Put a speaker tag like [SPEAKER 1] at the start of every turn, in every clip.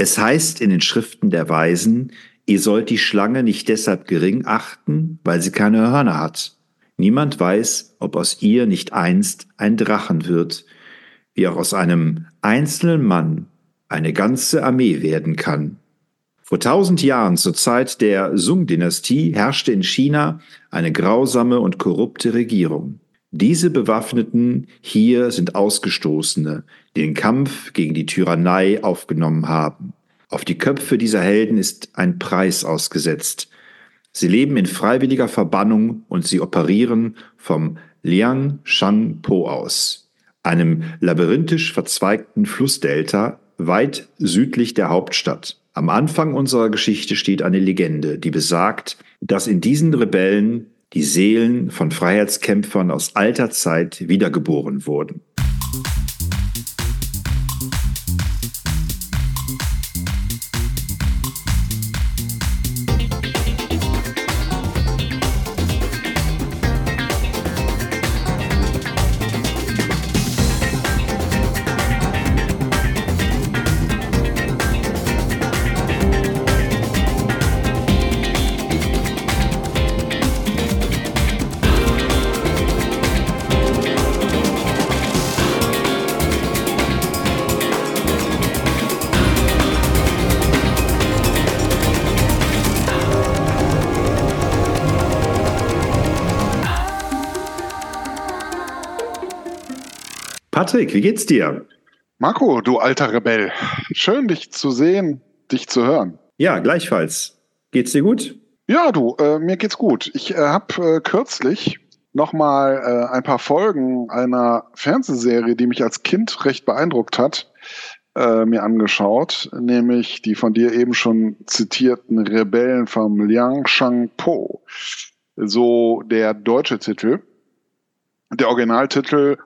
[SPEAKER 1] Es heißt in den Schriften der Weisen, ihr sollt die Schlange nicht deshalb gering achten, weil sie keine Hörner hat. Niemand weiß, ob aus ihr nicht einst ein Drachen wird, wie auch aus einem einzelnen Mann eine ganze Armee werden kann. Vor tausend Jahren, zur Zeit der Sung-Dynastie, herrschte in China eine grausame und korrupte Regierung. Diese Bewaffneten hier sind Ausgestoßene, die den Kampf gegen die Tyrannei aufgenommen haben. Auf die Köpfe dieser Helden ist ein Preis ausgesetzt. Sie leben in freiwilliger Verbannung und sie operieren vom Liang Shan Po aus, einem labyrinthisch verzweigten Flussdelta weit südlich der Hauptstadt. Am Anfang unserer Geschichte steht eine Legende, die besagt, dass in diesen Rebellen die Seelen von Freiheitskämpfern aus alter Zeit wiedergeboren wurden. Patrick, wie geht's dir?
[SPEAKER 2] Marco, du alter Rebell. Schön, dich zu sehen, dich zu hören.
[SPEAKER 1] Ja, gleichfalls. Geht's dir gut?
[SPEAKER 2] Ja, du, äh, mir geht's gut. Ich äh, habe äh, kürzlich nochmal äh, ein paar Folgen einer Fernsehserie, die mich als Kind recht beeindruckt hat, äh, mir angeschaut, nämlich die von dir eben schon zitierten Rebellen vom Liang Shang Po. So der deutsche Titel der Originaltitel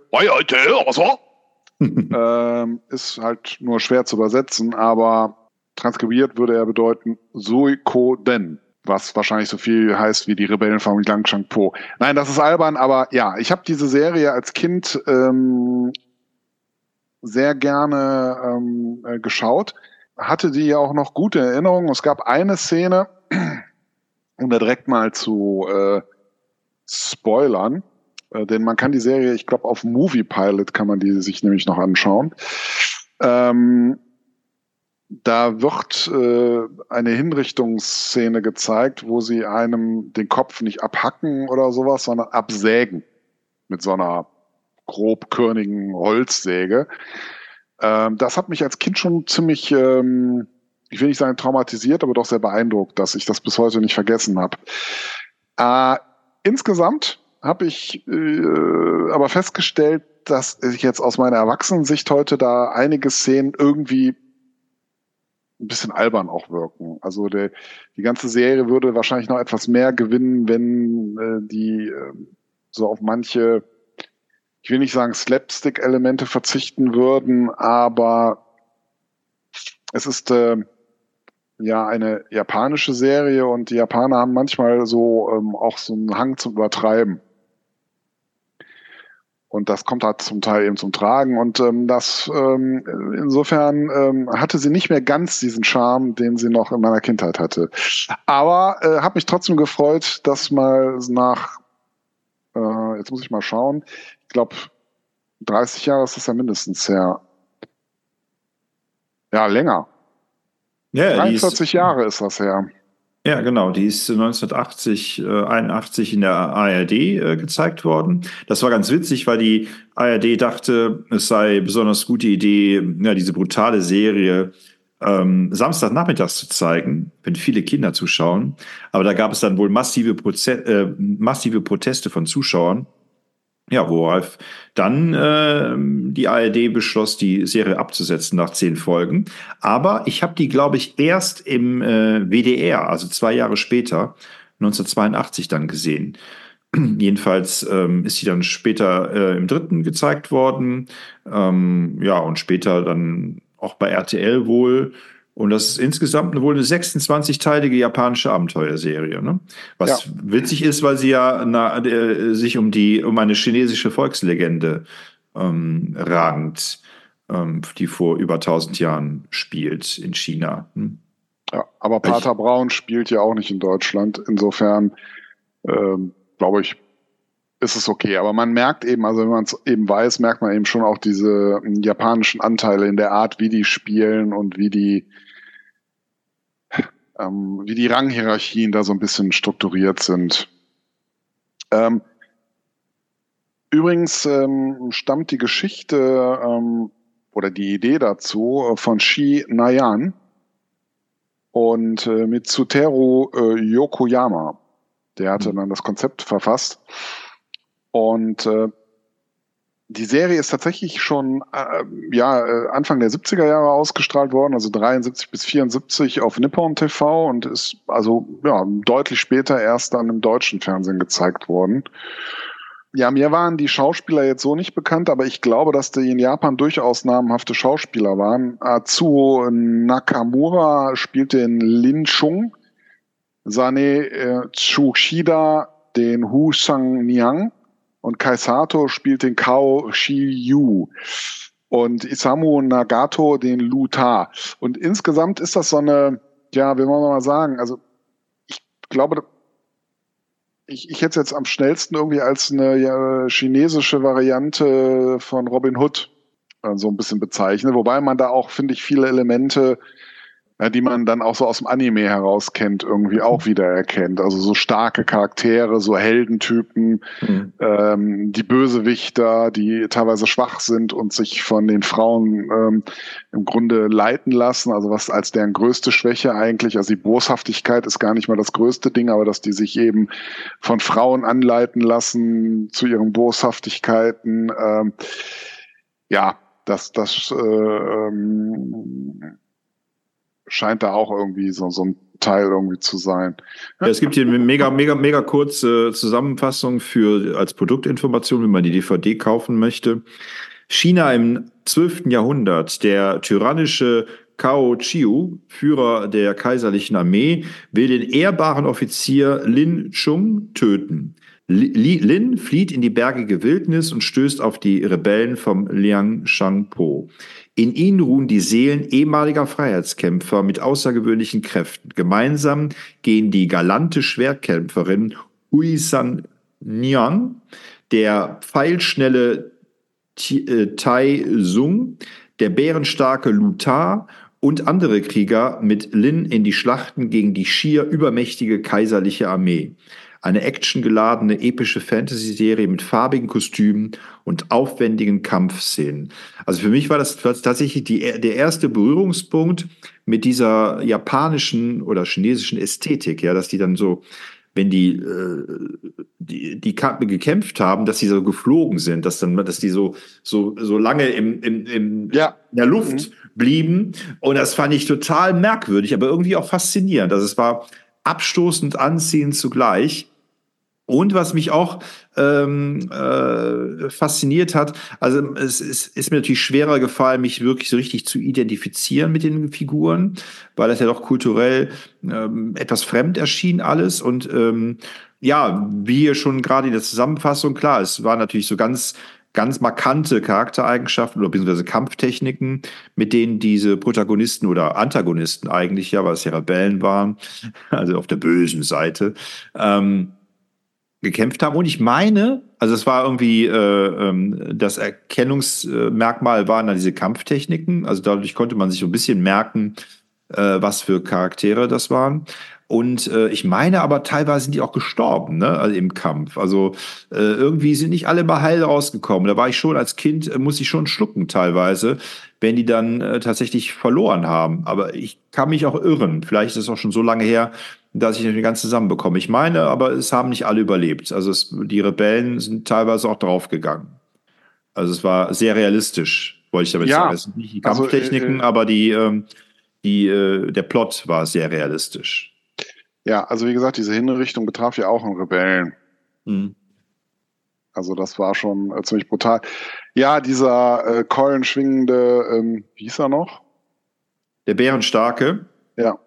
[SPEAKER 2] ähm, ist halt nur schwer zu übersetzen, aber transkribiert würde er bedeuten Suikoden, was wahrscheinlich so viel heißt wie die Rebellen von Liang Po. Nein, das ist albern, aber ja, ich habe diese Serie als Kind ähm, sehr gerne ähm, äh, geschaut, hatte die ja auch noch gute Erinnerungen. Es gab eine Szene, um da direkt mal zu äh, spoilern, äh, denn man kann die Serie, ich glaube, auf Movie Pilot kann man die sich nämlich noch anschauen. Ähm, da wird äh, eine Hinrichtungsszene gezeigt, wo sie einem den Kopf nicht abhacken oder sowas, sondern absägen mit so einer grobkörnigen Holzsäge. Ähm, das hat mich als Kind schon ziemlich, ähm, ich will nicht sagen traumatisiert, aber doch sehr beeindruckt, dass ich das bis heute nicht vergessen habe. Äh, insgesamt habe ich äh, aber festgestellt, dass ich jetzt aus meiner Erwachsenensicht heute da einige Szenen irgendwie ein bisschen albern auch wirken. Also der, die ganze Serie würde wahrscheinlich noch etwas mehr gewinnen, wenn äh, die äh, so auf manche, ich will nicht sagen Slapstick-Elemente verzichten würden, aber es ist äh, ja eine japanische Serie und die Japaner haben manchmal so ähm, auch so einen Hang zum Übertreiben. Und das kommt halt zum Teil eben zum Tragen. Und ähm, das ähm, insofern ähm, hatte sie nicht mehr ganz diesen Charme, den sie noch in meiner Kindheit hatte. Aber äh, habe mich trotzdem gefreut, dass mal nach, äh, jetzt muss ich mal schauen, ich glaube, 30 Jahre ist das ja mindestens her. Ja, länger. Ja, 43 Jahre ist das her.
[SPEAKER 1] Ja, genau. Die ist 1980, äh, 81 in der ARD äh, gezeigt worden. Das war ganz witzig, weil die ARD dachte, es sei besonders gute Idee, ja, diese brutale Serie ähm, Samstagnachmittags zu zeigen, wenn viele Kinder zuschauen. Aber da gab es dann wohl massive, Proze äh, massive Proteste von Zuschauern. Ja, worauf dann äh, die ARD beschloss, die Serie abzusetzen nach zehn Folgen. Aber ich habe die, glaube ich, erst im äh, WDR, also zwei Jahre später, 1982 dann gesehen. Jedenfalls ähm, ist sie dann später äh, im dritten gezeigt worden. Ähm, ja, und später dann auch bei RTL wohl. Und das ist insgesamt wohl eine 26-teilige japanische Abenteuerserie. Ne? Was ja. witzig ist, weil sie ja na, äh, sich um die um eine chinesische Volkslegende ähm, ragend ähm, die vor über 1000 Jahren spielt in China. Hm?
[SPEAKER 2] Ja, aber Pater ich, Braun spielt ja auch nicht in Deutschland. Insofern ähm, glaube ich, ist es okay. Aber man merkt eben, also wenn man es eben weiß, merkt man eben schon auch diese ähm, japanischen Anteile in der Art, wie die spielen und wie die ähm, wie die Ranghierarchien da so ein bisschen strukturiert sind. Ähm, übrigens ähm, stammt die Geschichte ähm, oder die Idee dazu von Shi Nayan und äh, mit Tsuteru äh, Yokoyama. Der hatte mhm. dann das Konzept verfasst. Und äh, die Serie ist tatsächlich schon äh, ja, äh, Anfang der 70er Jahre ausgestrahlt worden, also 73 bis 74 auf Nippon TV und ist also ja, deutlich später erst dann im deutschen Fernsehen gezeigt worden. Ja, mir waren die Schauspieler jetzt so nicht bekannt, aber ich glaube, dass die in Japan durchaus namhafte Schauspieler waren. Atsuo Nakamura spielt den Lin Chung, Sane äh, Tsushida den Hu Sang Niang und Kai Sato spielt den Kao Shi-Yu und Isamu Nagato den Lu Ta. Und insgesamt ist das so eine, ja, wie wollen wir mal sagen, also ich glaube, ich, ich hätte es jetzt am schnellsten irgendwie als eine ja, chinesische Variante von Robin Hood äh, so ein bisschen bezeichnet, wobei man da auch, finde ich, viele Elemente ja, die man dann auch so aus dem Anime heraus kennt, irgendwie auch mhm. wieder erkennt. Also so starke Charaktere, so Heldentypen, mhm. ähm, die Bösewichter, die teilweise schwach sind und sich von den Frauen ähm, im Grunde leiten lassen. Also was als deren größte Schwäche eigentlich, also die Boshaftigkeit ist gar nicht mal das größte Ding, aber dass die sich eben von Frauen anleiten lassen zu ihren Boshaftigkeiten. Ähm, ja, das, das äh, ähm, scheint da auch irgendwie so, so ein Teil irgendwie zu sein.
[SPEAKER 1] Ja, es gibt hier eine mega, mega, mega kurze Zusammenfassung für als Produktinformation, wenn man die DVD kaufen möchte. China im 12. Jahrhundert, der tyrannische Cao Chiu, Führer der kaiserlichen Armee, will den ehrbaren Offizier Lin Chung töten. Lin flieht in die bergige Wildnis und stößt auf die Rebellen vom Liang Shangpo. In ihnen ruhen die Seelen ehemaliger Freiheitskämpfer mit außergewöhnlichen Kräften. Gemeinsam gehen die galante Schwertkämpferin Hui San Nian, der pfeilschnelle äh, Tai Sung, der bärenstarke Lu Ta und andere Krieger mit Lin in die Schlachten gegen die schier übermächtige kaiserliche Armee eine actiongeladene, epische Fantasy-Serie mit farbigen Kostümen und aufwendigen Kampfszenen. Also für mich war das tatsächlich die, der erste Berührungspunkt mit dieser japanischen oder chinesischen Ästhetik, ja, dass die dann so wenn die, äh, die, die gekämpft haben, dass sie so geflogen sind, dass dann, dass die so, so, so lange im, im, im, ja. in der Luft mhm. blieben. Und das fand ich total merkwürdig, aber irgendwie auch faszinierend. Also es war abstoßend anziehend zugleich. Und was mich auch ähm, äh, fasziniert hat, also es ist, ist mir natürlich schwerer gefallen, mich wirklich so richtig zu identifizieren mit den Figuren, weil das ja doch kulturell ähm, etwas fremd erschien alles. Und ähm, ja, wie hier schon gerade in der Zusammenfassung, klar, es war natürlich so ganz ganz markante Charaktereigenschaften oder beziehungsweise Kampftechniken, mit denen diese Protagonisten oder Antagonisten eigentlich ja, weil es ja Rebellen waren, also auf der bösen Seite, ähm, gekämpft haben. Und ich meine, also es war irgendwie, äh, ähm, das Erkennungsmerkmal waren dann diese Kampftechniken. Also dadurch konnte man sich so ein bisschen merken, äh, was für Charaktere das waren. Und äh, ich meine aber, teilweise sind die auch gestorben, ne, also im Kampf. Also äh, irgendwie sind nicht alle mal heil rausgekommen. Da war ich schon als Kind, äh, muss ich schon schlucken teilweise, wenn die dann äh, tatsächlich verloren haben. Aber ich kann mich auch irren. Vielleicht ist es auch schon so lange her, dass ich nicht ganz zusammenbekomme. Ich meine, aber es haben nicht alle überlebt. Also es, die Rebellen sind teilweise auch draufgegangen. Also es war sehr realistisch, wollte ich damit ja, sagen. Es sind nicht die Kampftechniken, also, äh, aber die, äh, die, äh, der Plot war sehr realistisch.
[SPEAKER 2] Ja, also wie gesagt, diese Hinrichtung betraf ja auch einen Rebellen. Mhm. Also das war schon äh, ziemlich brutal. Ja, dieser äh, keulenschwingende, ähm, wie hieß er noch?
[SPEAKER 1] Der Bärenstarke.
[SPEAKER 2] Ja.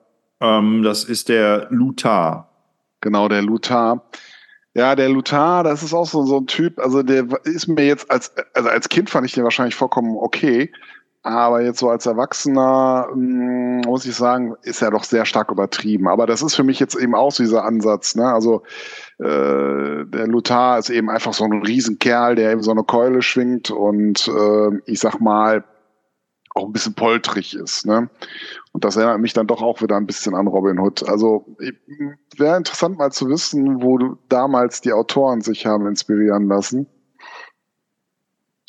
[SPEAKER 1] Ähm, das ist der Luthar.
[SPEAKER 2] Genau, der Luthar. Ja, der Luthar, das ist auch so, so ein Typ, also der ist mir jetzt als, also als Kind fand ich den wahrscheinlich vollkommen okay. Aber jetzt so als Erwachsener mh, muss ich sagen, ist er doch sehr stark übertrieben. Aber das ist für mich jetzt eben auch so dieser Ansatz. Ne? Also äh, der Luthar ist eben einfach so ein Riesenkerl, der eben so eine Keule schwingt und äh, ich sag mal auch ein bisschen poltrig ist. Ne? Und das erinnert mich dann doch auch wieder ein bisschen an Robin Hood. Also wäre interessant mal zu wissen, wo damals die Autoren sich haben inspirieren lassen.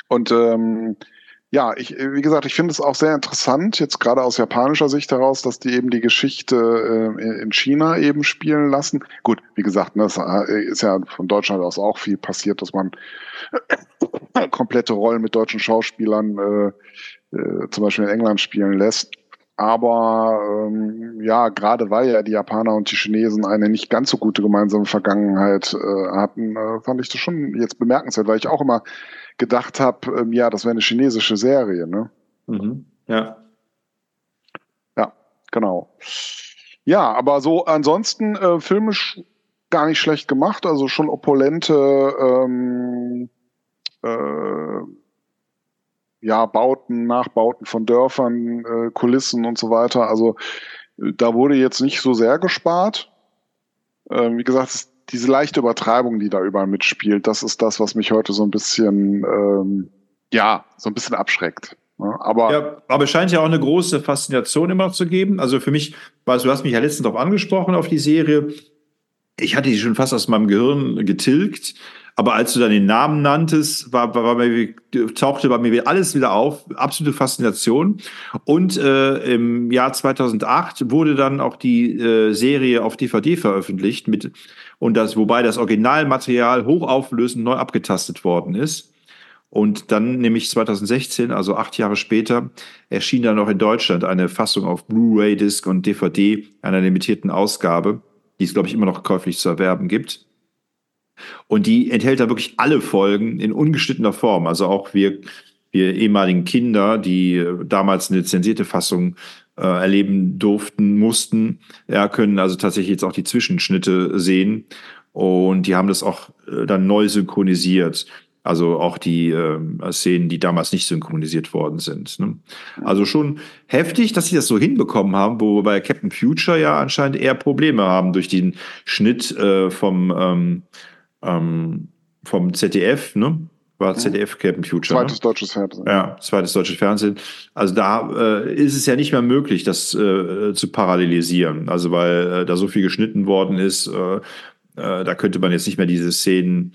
[SPEAKER 2] Und ähm, ja, ich, wie gesagt, ich finde es auch sehr interessant, jetzt gerade aus japanischer Sicht heraus, dass die eben die Geschichte äh, in China eben spielen lassen. Gut, wie gesagt, ne, es äh, ist ja von Deutschland aus auch viel passiert, dass man komplette Rollen mit deutschen Schauspielern äh, äh, zum Beispiel in England spielen lässt. Aber ähm, ja, gerade weil ja die Japaner und die Chinesen eine nicht ganz so gute gemeinsame Vergangenheit äh, hatten, äh, fand ich das schon jetzt bemerkenswert, weil ich auch immer gedacht habe, ähm, ja, das wäre eine chinesische Serie, ne?
[SPEAKER 1] Mhm. Ja.
[SPEAKER 2] Ja, genau. Ja, aber so ansonsten äh, filmisch gar nicht schlecht gemacht, also schon opulente ähm, äh, ja, Bauten, Nachbauten von Dörfern, äh, Kulissen und so weiter. Also äh, da wurde jetzt nicht so sehr gespart. Ähm, wie gesagt, diese leichte Übertreibung, die da überall mitspielt, das ist das, was mich heute so ein bisschen, ähm, ja, so ein bisschen abschreckt. Ne? Aber,
[SPEAKER 1] ja, aber es scheint ja auch eine große Faszination immer noch zu geben. Also für mich, weil du hast mich ja letztens darauf angesprochen, auf die Serie. Ich hatte die schon fast aus meinem Gehirn getilgt. Aber als du dann den Namen nanntest, war, war, war tauchte bei mir alles wieder auf. Absolute Faszination. Und äh, im Jahr 2008 wurde dann auch die äh, Serie auf DVD veröffentlicht mit und das, wobei das Originalmaterial hochauflösend neu abgetastet worden ist. Und dann nämlich 2016, also acht Jahre später, erschien dann auch in Deutschland eine Fassung auf Blu-ray-Disc und DVD einer limitierten Ausgabe, die es, glaube ich, immer noch käuflich zu erwerben gibt. Und die enthält da wirklich alle Folgen in ungeschnittener Form. Also auch wir, wir ehemaligen Kinder, die damals eine zensierte Fassung äh, erleben durften, mussten, ja, können also tatsächlich jetzt auch die Zwischenschnitte sehen. Und die haben das auch äh, dann neu synchronisiert. Also auch die äh, Szenen, die damals nicht synchronisiert worden sind. Ne? Also schon heftig, dass sie das so hinbekommen haben, wo bei Captain Future ja anscheinend eher Probleme haben durch den Schnitt äh, vom, ähm, ähm, vom ZDF. Ne? war mhm. ZDF Captain Future.
[SPEAKER 2] Zweites ne? deutsches Fernsehen.
[SPEAKER 1] Ja, zweites deutsches Fernsehen. Also da äh, ist es ja nicht mehr möglich, das äh, zu parallelisieren. Also weil äh, da so viel geschnitten worden ist, äh, da könnte man jetzt nicht mehr diese Szenen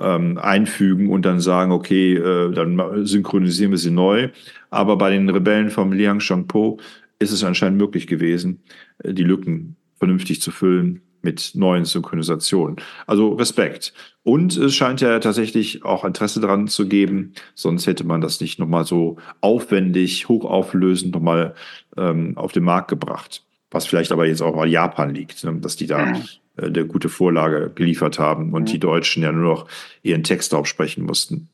[SPEAKER 1] ähm, einfügen und dann sagen, okay, äh, dann synchronisieren wir sie neu. Aber bei den Rebellen vom Liang Shangpo ist es anscheinend möglich gewesen, die Lücken vernünftig zu füllen mit neuen Synchronisationen. Also Respekt. Und es scheint ja tatsächlich auch Interesse daran zu geben, sonst hätte man das nicht nochmal so aufwendig, hochauflösend nochmal ähm, auf den Markt gebracht. Was vielleicht aber jetzt auch mal Japan liegt, ne? dass die da mhm. Äh, eine gute Vorlage geliefert haben und mhm. die Deutschen ja nur noch ihren Text aufsprechen mussten.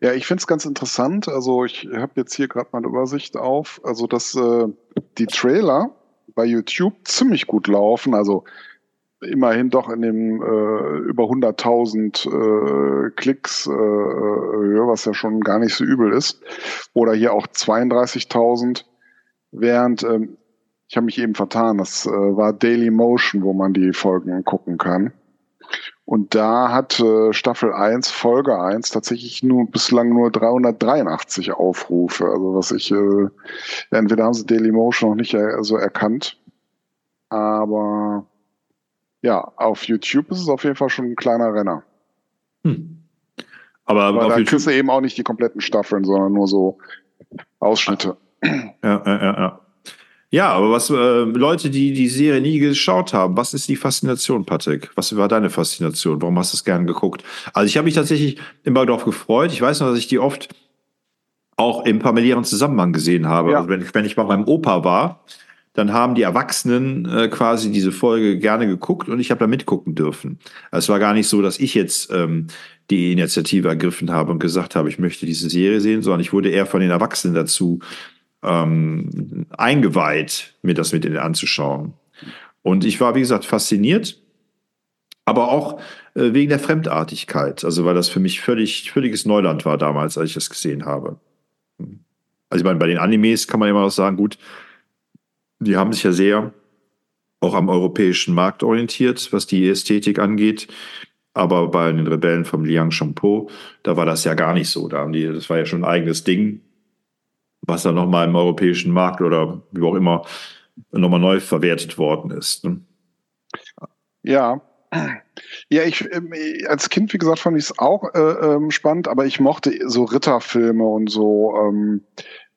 [SPEAKER 2] Ja, ich finde es ganz interessant. Also ich habe jetzt hier gerade mal eine Übersicht auf. Also dass äh, die Trailer bei YouTube ziemlich gut laufen. Also immerhin doch in dem äh, über 100.000 äh, Klicks äh, Höhe, was ja schon gar nicht so übel ist. Oder hier auch 32.000, während ähm, ich habe mich eben vertan, das äh, war Daily Motion, wo man die Folgen gucken kann. Und da hat äh, Staffel 1, Folge 1 tatsächlich nur bislang nur 383 Aufrufe. Also was ich, äh, entweder haben sie Daily Motion noch nicht er, so erkannt, aber ja, auf YouTube ist es auf jeden Fall schon ein kleiner Renner. Hm. Aber, Aber da YouTube kriegst du eben auch nicht die kompletten Staffeln, sondern nur so Ausschnitte.
[SPEAKER 1] Ja, ja, ja, ja. Ja, aber was äh, Leute, die die Serie nie geschaut haben, was ist die Faszination, Patrick? Was war deine Faszination? Warum hast du es gern geguckt? Also ich habe mich tatsächlich immer darauf gefreut. Ich weiß noch, dass ich die oft auch im familiären Zusammenhang gesehen habe. Ja. Also wenn, wenn ich bei meinem Opa war, dann haben die Erwachsenen äh, quasi diese Folge gerne geguckt und ich habe da mitgucken dürfen. Also es war gar nicht so, dass ich jetzt ähm, die Initiative ergriffen habe und gesagt habe, ich möchte diese Serie sehen, sondern ich wurde eher von den Erwachsenen dazu ähm, eingeweiht, mir das mit anzuschauen. Und ich war, wie gesagt, fasziniert, aber auch äh, wegen der Fremdartigkeit. Also weil das für mich völlig, völliges Neuland war damals, als ich das gesehen habe. Also ich meine, bei den Animes kann man immer auch sagen, gut, die haben sich ja sehr auch am europäischen Markt orientiert, was die Ästhetik angeht. Aber bei den Rebellen vom Liang Shangpo, da war das ja gar nicht so. Da haben die, das war ja schon ein eigenes Ding, was dann nochmal im europäischen Markt oder wie auch immer nochmal neu verwertet worden ist. Ne?
[SPEAKER 2] Ja. Ja, ich ähm, als Kind, wie gesagt, fand ich es auch äh, ähm, spannend, aber ich mochte so Ritterfilme und so ähm,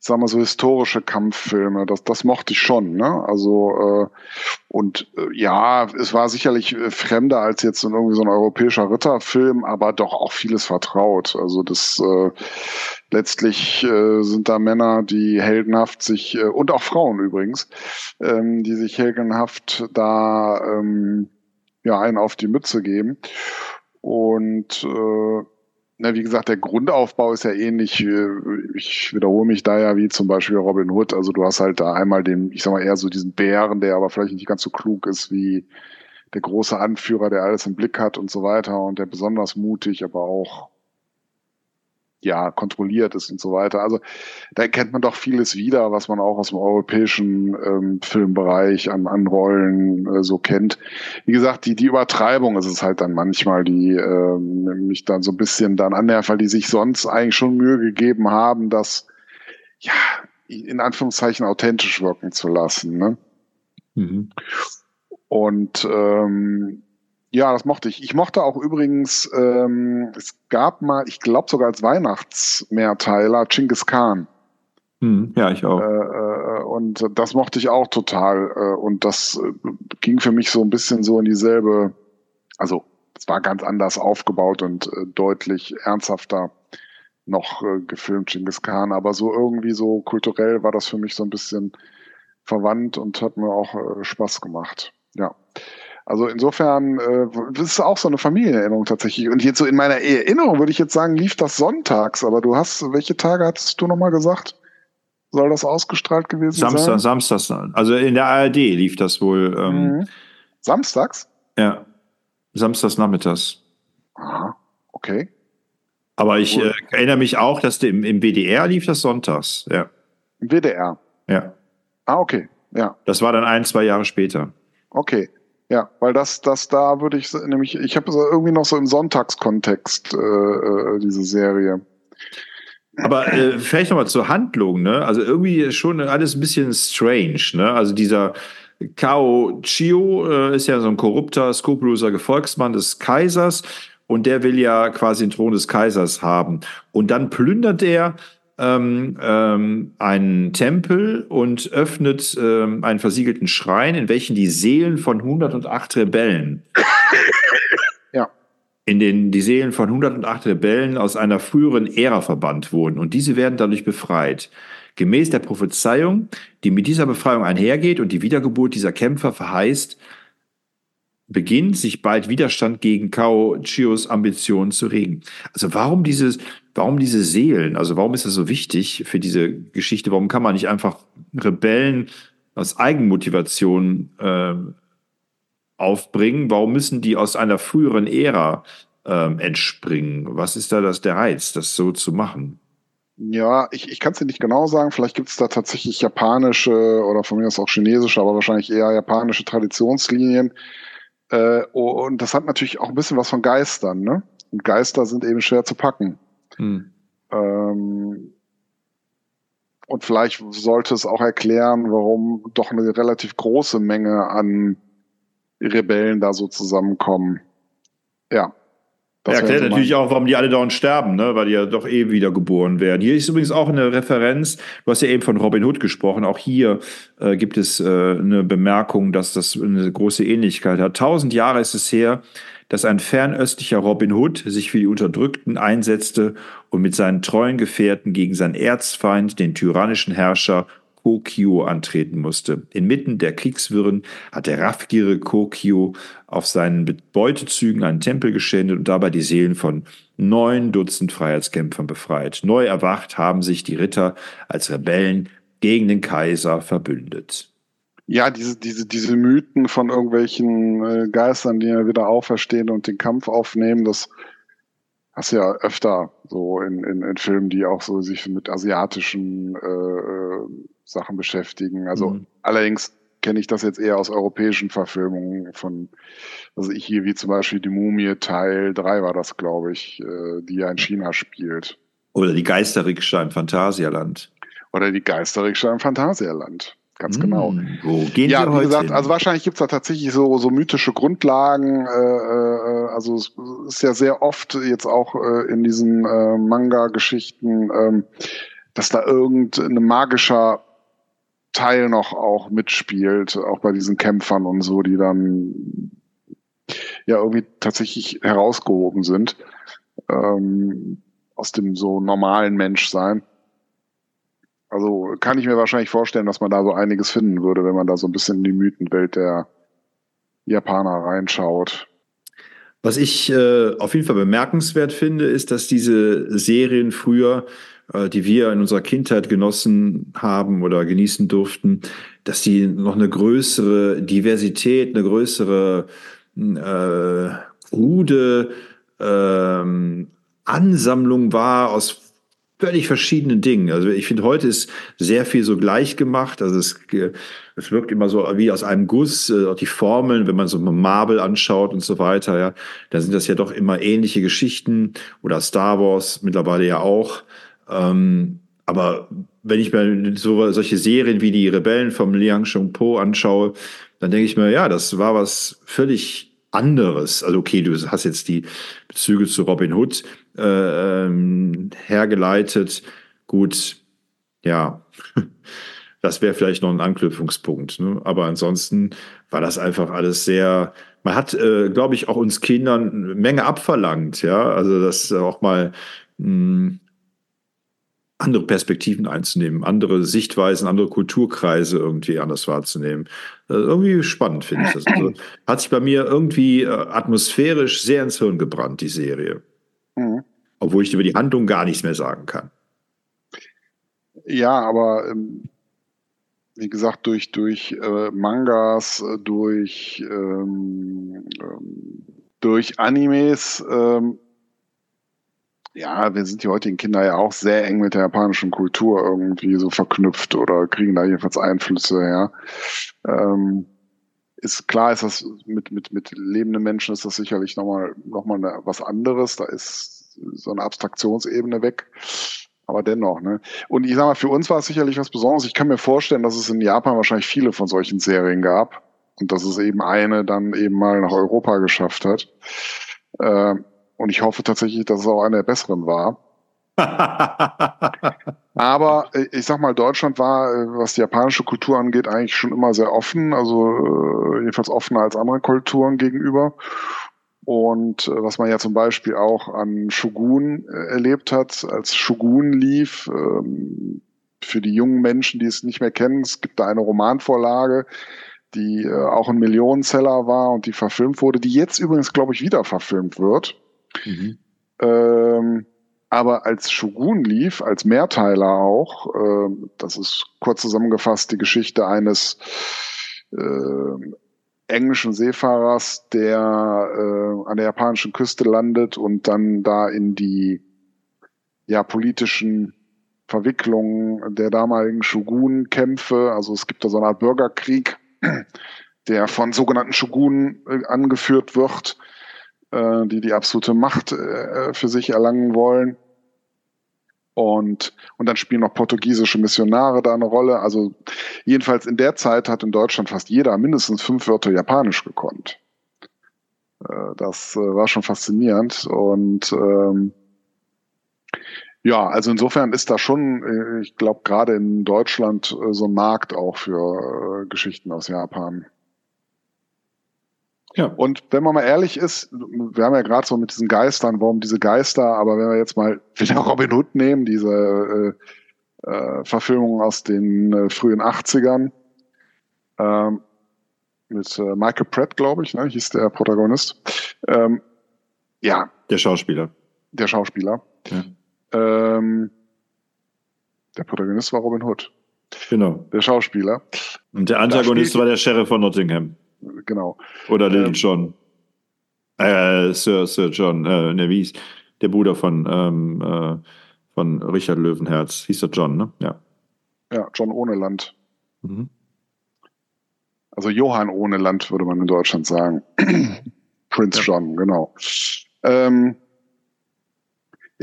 [SPEAKER 2] sag mal so historische Kampffilme, das, das mochte ich schon, ne? Also äh, und äh, ja, es war sicherlich äh, fremder als jetzt in irgendwie so ein europäischer Ritterfilm, aber doch auch vieles vertraut. Also das äh, letztlich äh, sind da Männer, die heldenhaft sich äh, und auch Frauen übrigens, ähm, die sich heldenhaft da ähm, ja einen auf die Mütze geben. Und äh, na, wie gesagt, der Grundaufbau ist ja ähnlich. Äh, ich wiederhole mich da ja wie zum Beispiel Robin Hood. Also du hast halt da einmal den, ich sag mal eher so diesen Bären, der aber vielleicht nicht ganz so klug ist wie der große Anführer, der alles im Blick hat und so weiter und der besonders mutig, aber auch ja, kontrolliert ist und so weiter. Also da erkennt man doch vieles wieder, was man auch aus dem europäischen ähm, Filmbereich an, an Rollen äh, so kennt. Wie gesagt, die, die Übertreibung ist es halt dann manchmal, die ähm, mich dann so ein bisschen dann annähert, weil die sich sonst eigentlich schon Mühe gegeben haben, das ja in Anführungszeichen authentisch wirken zu lassen. Ne? Mhm. Und ähm, ja, das mochte ich. Ich mochte auch übrigens, ähm, es gab mal, ich glaube sogar als Weihnachtsmehrteiler, Chinggis Khan.
[SPEAKER 1] Hm, ja, ich auch. Äh,
[SPEAKER 2] äh, und das mochte ich auch total. Äh, und das äh, ging für mich so ein bisschen so in dieselbe, also es war ganz anders aufgebaut und deutlich ernsthafter noch gefilmt, Chinggis Khan. Aber so irgendwie so kulturell war das für mich so ein bisschen verwandt und hat mir auch Spaß gemacht. Ja. Also insofern, äh, das ist auch so eine Familienerinnerung tatsächlich. Und jetzt so in meiner Erinnerung würde ich jetzt sagen, lief das sonntags, aber du hast, welche Tage hattest du nochmal gesagt? Soll das ausgestrahlt gewesen
[SPEAKER 1] Samstag,
[SPEAKER 2] sein?
[SPEAKER 1] Samstags, also in der ARD lief das wohl. Ähm,
[SPEAKER 2] mhm. Samstags?
[SPEAKER 1] Ja. Samstags nachmittags.
[SPEAKER 2] Aha, okay.
[SPEAKER 1] Aber ich äh, erinnere mich auch, dass im, im WDR lief das sonntags, ja.
[SPEAKER 2] Im WDR?
[SPEAKER 1] Ja.
[SPEAKER 2] Ah, okay, ja.
[SPEAKER 1] Das war dann ein, zwei Jahre später.
[SPEAKER 2] Okay. Ja, weil das, das da würde ich nämlich, ich habe so irgendwie noch so im Sonntagskontext äh, äh, diese Serie.
[SPEAKER 1] Aber äh, vielleicht nochmal zur Handlung, ne? Also irgendwie schon alles ein bisschen strange, ne? Also dieser Kao Chio äh, ist ja so ein korrupter, skrupelloser Gefolgsmann des Kaisers und der will ja quasi den Thron des Kaisers haben. Und dann plündert er ähm, ähm, einen Tempel und öffnet ähm, einen versiegelten Schrein, in welchen die Seelen von 108 Rebellen,
[SPEAKER 2] ja.
[SPEAKER 1] in denen die Seelen von 108 Rebellen aus einer früheren Ära verbannt wurden und diese werden dadurch befreit. Gemäß der Prophezeiung, die mit dieser Befreiung einhergeht und die Wiedergeburt dieser Kämpfer verheißt, beginnt sich bald Widerstand gegen Kao Chios Ambitionen zu regen. Also warum dieses, warum diese Seelen? Also warum ist das so wichtig für diese Geschichte? Warum kann man nicht einfach Rebellen aus Eigenmotivation äh, aufbringen? Warum müssen die aus einer früheren Ära äh, entspringen? Was ist da das der Reiz, das so zu machen?
[SPEAKER 2] Ja, ich, ich kann es dir nicht genau sagen. Vielleicht gibt es da tatsächlich japanische oder von mir aus auch chinesische, aber wahrscheinlich eher japanische Traditionslinien, äh, und das hat natürlich auch ein bisschen was von Geistern, ne? Und Geister sind eben schwer zu packen. Hm. Ähm, und vielleicht sollte es auch erklären, warum doch eine relativ große Menge an Rebellen da so zusammenkommen. Ja.
[SPEAKER 1] Das erklärt so natürlich auch, warum die alle dauernd sterben, ne? weil die ja doch eh wieder geboren werden. Hier ist übrigens auch eine Referenz, du hast ja eben von Robin Hood gesprochen, auch hier äh, gibt es äh, eine Bemerkung, dass das eine große Ähnlichkeit hat. Tausend Jahre ist es her, dass ein fernöstlicher Robin Hood sich für die Unterdrückten einsetzte und mit seinen treuen Gefährten gegen seinen Erzfeind, den tyrannischen Herrscher Kokio antreten musste. Inmitten der Kriegswirren hat der raffgierige Kokio auf seinen Beutezügen einen Tempel geschändet und dabei die Seelen von neun Dutzend Freiheitskämpfern befreit. Neu erwacht haben sich die Ritter als Rebellen gegen den Kaiser verbündet.
[SPEAKER 2] Ja, diese, diese, diese Mythen von irgendwelchen äh, Geistern, die ja wieder auferstehen und den Kampf aufnehmen, das hast du ja öfter so in, in, in Filmen, die auch so sich mit asiatischen äh, äh Sachen beschäftigen. Also mhm. allerdings kenne ich das jetzt eher aus europäischen Verfilmungen von, also ich hier wie zum Beispiel die Mumie Teil 3 war das, glaube ich, äh, die ja in China spielt.
[SPEAKER 1] Oder die Geisterrikscha im Phantasialand.
[SPEAKER 2] Oder die Geisterrikscha im Phantasialand. Ganz genau.
[SPEAKER 1] Hm, wo gehen
[SPEAKER 2] ja, wie gesagt,
[SPEAKER 1] hin?
[SPEAKER 2] also wahrscheinlich gibt's da tatsächlich so, so mythische Grundlagen. Äh, äh, also es ist ja sehr oft jetzt auch äh, in diesen äh, Manga-Geschichten, ähm, dass da irgendein magischer Teil noch auch mitspielt, auch bei diesen Kämpfern und so, die dann ja irgendwie tatsächlich herausgehoben sind ähm, aus dem so normalen Menschsein. Also kann ich mir wahrscheinlich vorstellen, dass man da so einiges finden würde, wenn man da so ein bisschen in die Mythenwelt der Japaner reinschaut.
[SPEAKER 1] Was ich äh, auf jeden Fall bemerkenswert finde, ist, dass diese Serien früher, äh, die wir in unserer Kindheit genossen haben oder genießen durften, dass die noch eine größere Diversität, eine größere äh, rude ähm, Ansammlung war aus völlig verschiedenen Dingen. Also ich finde, heute ist sehr viel so gleich gemacht. Also es, es wirkt immer so wie aus einem Guss, äh, auch die Formeln, wenn man so Marvel anschaut und so weiter, ja, da sind das ja doch immer ähnliche Geschichten oder Star Wars mittlerweile ja auch. Ähm, aber wenn ich mir so solche Serien wie die Rebellen vom Liang Shung-po anschaue, dann denke ich mir, ja, das war was völlig anderes. Also okay, du hast jetzt die Bezüge zu Robin Hood, äh, ähm, hergeleitet. Gut, ja, das wäre vielleicht noch ein Anknüpfungspunkt. Ne? Aber ansonsten war das einfach alles sehr. Man hat, äh, glaube ich, auch uns Kindern Menge abverlangt, ja. Also das auch mal mh, hm, andere Perspektiven einzunehmen, andere Sichtweisen, andere Kulturkreise irgendwie anders wahrzunehmen. Also irgendwie spannend finde ich das. Also, hat sich bei mir irgendwie äh, atmosphärisch sehr ins Hirn gebrannt, die Serie. Mhm. Obwohl ich über die Handlung gar nichts mehr sagen kann.
[SPEAKER 2] Ja, aber ähm, wie gesagt, durch, durch äh, Mangas, äh, durch, ähm, ähm, durch Animes, ähm, ja, wir sind die heutigen Kinder ja auch sehr eng mit der japanischen Kultur irgendwie so verknüpft oder kriegen da jedenfalls Einflüsse her. Ähm, ist klar, ist das mit, mit, mit lebenden Menschen ist das sicherlich nochmal noch mal was anderes. Da ist so eine Abstraktionsebene weg. Aber dennoch, ne? Und ich sag mal, für uns war es sicherlich was Besonderes. Ich kann mir vorstellen, dass es in Japan wahrscheinlich viele von solchen Serien gab. Und dass es eben eine dann eben mal nach Europa geschafft hat. Äh, und ich hoffe tatsächlich, dass es auch eine der besseren war. Aber äh, ich sag mal, Deutschland war, äh, was die japanische Kultur angeht, eigentlich schon immer sehr offen, also äh, jedenfalls offener als andere Kulturen gegenüber. Und was man ja zum Beispiel auch an Shogun erlebt hat, als Shogun lief, ähm, für die jungen Menschen, die es nicht mehr kennen, es gibt da eine Romanvorlage, die auch ein Millionenseller war und die verfilmt wurde, die jetzt übrigens, glaube ich, wieder verfilmt wird. Mhm. Ähm, aber als Shogun lief, als Mehrteiler auch, äh, das ist kurz zusammengefasst die Geschichte eines äh, englischen Seefahrers, der äh, an der japanischen Küste landet und dann da in die ja politischen Verwicklungen der damaligen Shogun-Kämpfe, also es gibt da so eine Art Bürgerkrieg, der von sogenannten Shogunen äh, angeführt wird, äh, die die absolute Macht äh, für sich erlangen wollen. Und, und dann spielen noch portugiesische Missionare da eine Rolle. Also jedenfalls in der Zeit hat in Deutschland fast jeder mindestens fünf Wörter Japanisch gekonnt. Äh, das äh, war schon faszinierend. Und ähm, ja, also insofern ist da schon, äh, ich glaube, gerade in Deutschland so ein Markt auch für Geschichten aus Japan. Ja. Und wenn man mal ehrlich ist, wir haben ja gerade so mit diesen Geistern, warum diese Geister, aber wenn wir jetzt mal wieder Robin Hood nehmen, diese äh, äh, Verfilmung aus den äh, frühen 80ern, ähm, mit äh, Michael Pratt, glaube ich, ne, hieß der Protagonist. Ähm, ja.
[SPEAKER 1] Der Schauspieler.
[SPEAKER 2] Der Schauspieler. Ja. Ähm, der Protagonist war Robin Hood.
[SPEAKER 1] Genau.
[SPEAKER 2] Der Schauspieler.
[SPEAKER 1] Und der Antagonist war der Sheriff von Nottingham
[SPEAKER 2] genau.
[SPEAKER 1] Oder Little ähm, John. Äh, Sir, Sir John, äh, ne, wie hieß der Bruder von, ähm, äh, von Richard Löwenherz. Hieß der John, ne? Ja.
[SPEAKER 2] Ja, John ohne Land. Mhm. Also Johann ohne Land, würde man in Deutschland sagen. Prince. John, genau. Ähm,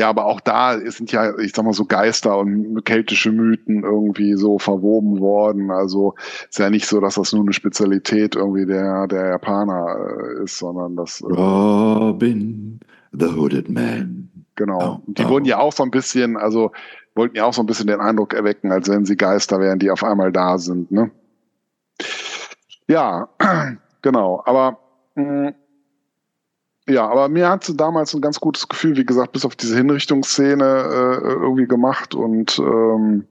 [SPEAKER 2] ja, aber auch da sind ja, ich sag mal so Geister und keltische Mythen irgendwie so verwoben worden. Also ist ja nicht so, dass das nur eine Spezialität irgendwie der, der Japaner äh, ist, sondern das.
[SPEAKER 1] Äh, Robin, the Hooded Man.
[SPEAKER 2] Genau. Oh, die oh. wurden ja auch so ein bisschen, also wollten ja auch so ein bisschen den Eindruck erwecken, als wenn sie Geister wären, die auf einmal da sind, ne? Ja, genau. Aber mh, mm, ja, aber mir hat damals ein ganz gutes Gefühl, wie gesagt, bis auf diese Hinrichtungsszene äh, irgendwie gemacht und ähm,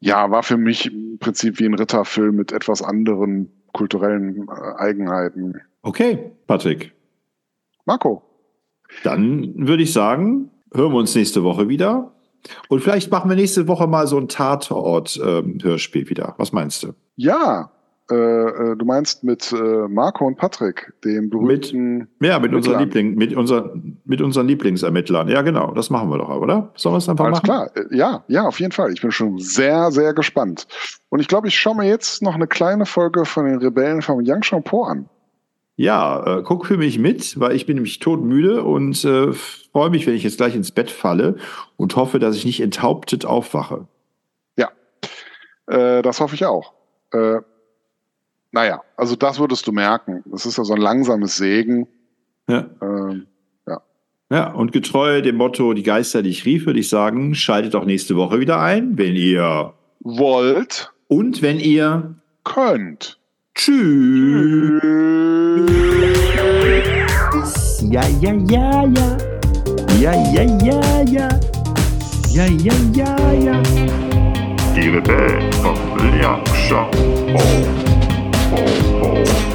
[SPEAKER 2] ja, war für mich im Prinzip wie ein Ritterfilm mit etwas anderen kulturellen äh, Eigenheiten.
[SPEAKER 1] Okay, Patrick.
[SPEAKER 2] Marco.
[SPEAKER 1] Dann würde ich sagen, hören wir uns nächste Woche wieder. Und vielleicht machen wir nächste Woche mal so ein Tatort-Hörspiel ähm, wieder. Was meinst du?
[SPEAKER 2] Ja, äh, äh, du meinst mit äh, Marco und Patrick, dem berühmten.
[SPEAKER 1] Mit, ja, mit unseren, Liebling, mit, unser, mit unseren Lieblingsermittlern. Ja, genau. Das machen wir doch, oder? Sollen wir es einfach Alles
[SPEAKER 2] machen? Alles klar. Ja, ja, auf jeden Fall. Ich bin schon sehr, sehr gespannt. Und ich glaube, ich schaue mir jetzt noch eine kleine Folge von den Rebellen von Yang Shampoo an.
[SPEAKER 1] Ja, äh, guck für mich mit, weil ich bin nämlich todmüde und äh, freue mich, wenn ich jetzt gleich ins Bett falle und hoffe, dass ich nicht enthauptet aufwache.
[SPEAKER 2] Ja, äh, das hoffe ich auch. Äh, naja, also das würdest du merken. Das ist ja so ein langsames Sägen.
[SPEAKER 1] Ja. Ähm, ja. Ja, und getreu dem Motto, die Geister, die ich rief, würde ich sagen, schaltet auch nächste Woche wieder ein, wenn ihr
[SPEAKER 2] wollt.
[SPEAKER 1] Und wenn ihr
[SPEAKER 2] könnt.
[SPEAKER 1] Tschüss.
[SPEAKER 3] Ja, ja, ja, ja. Ja, ja, ja, ja. Ja, ja, ja, ja.
[SPEAKER 4] Die Rebellen vom Liang Shang. Oh. Oh, oh, oh.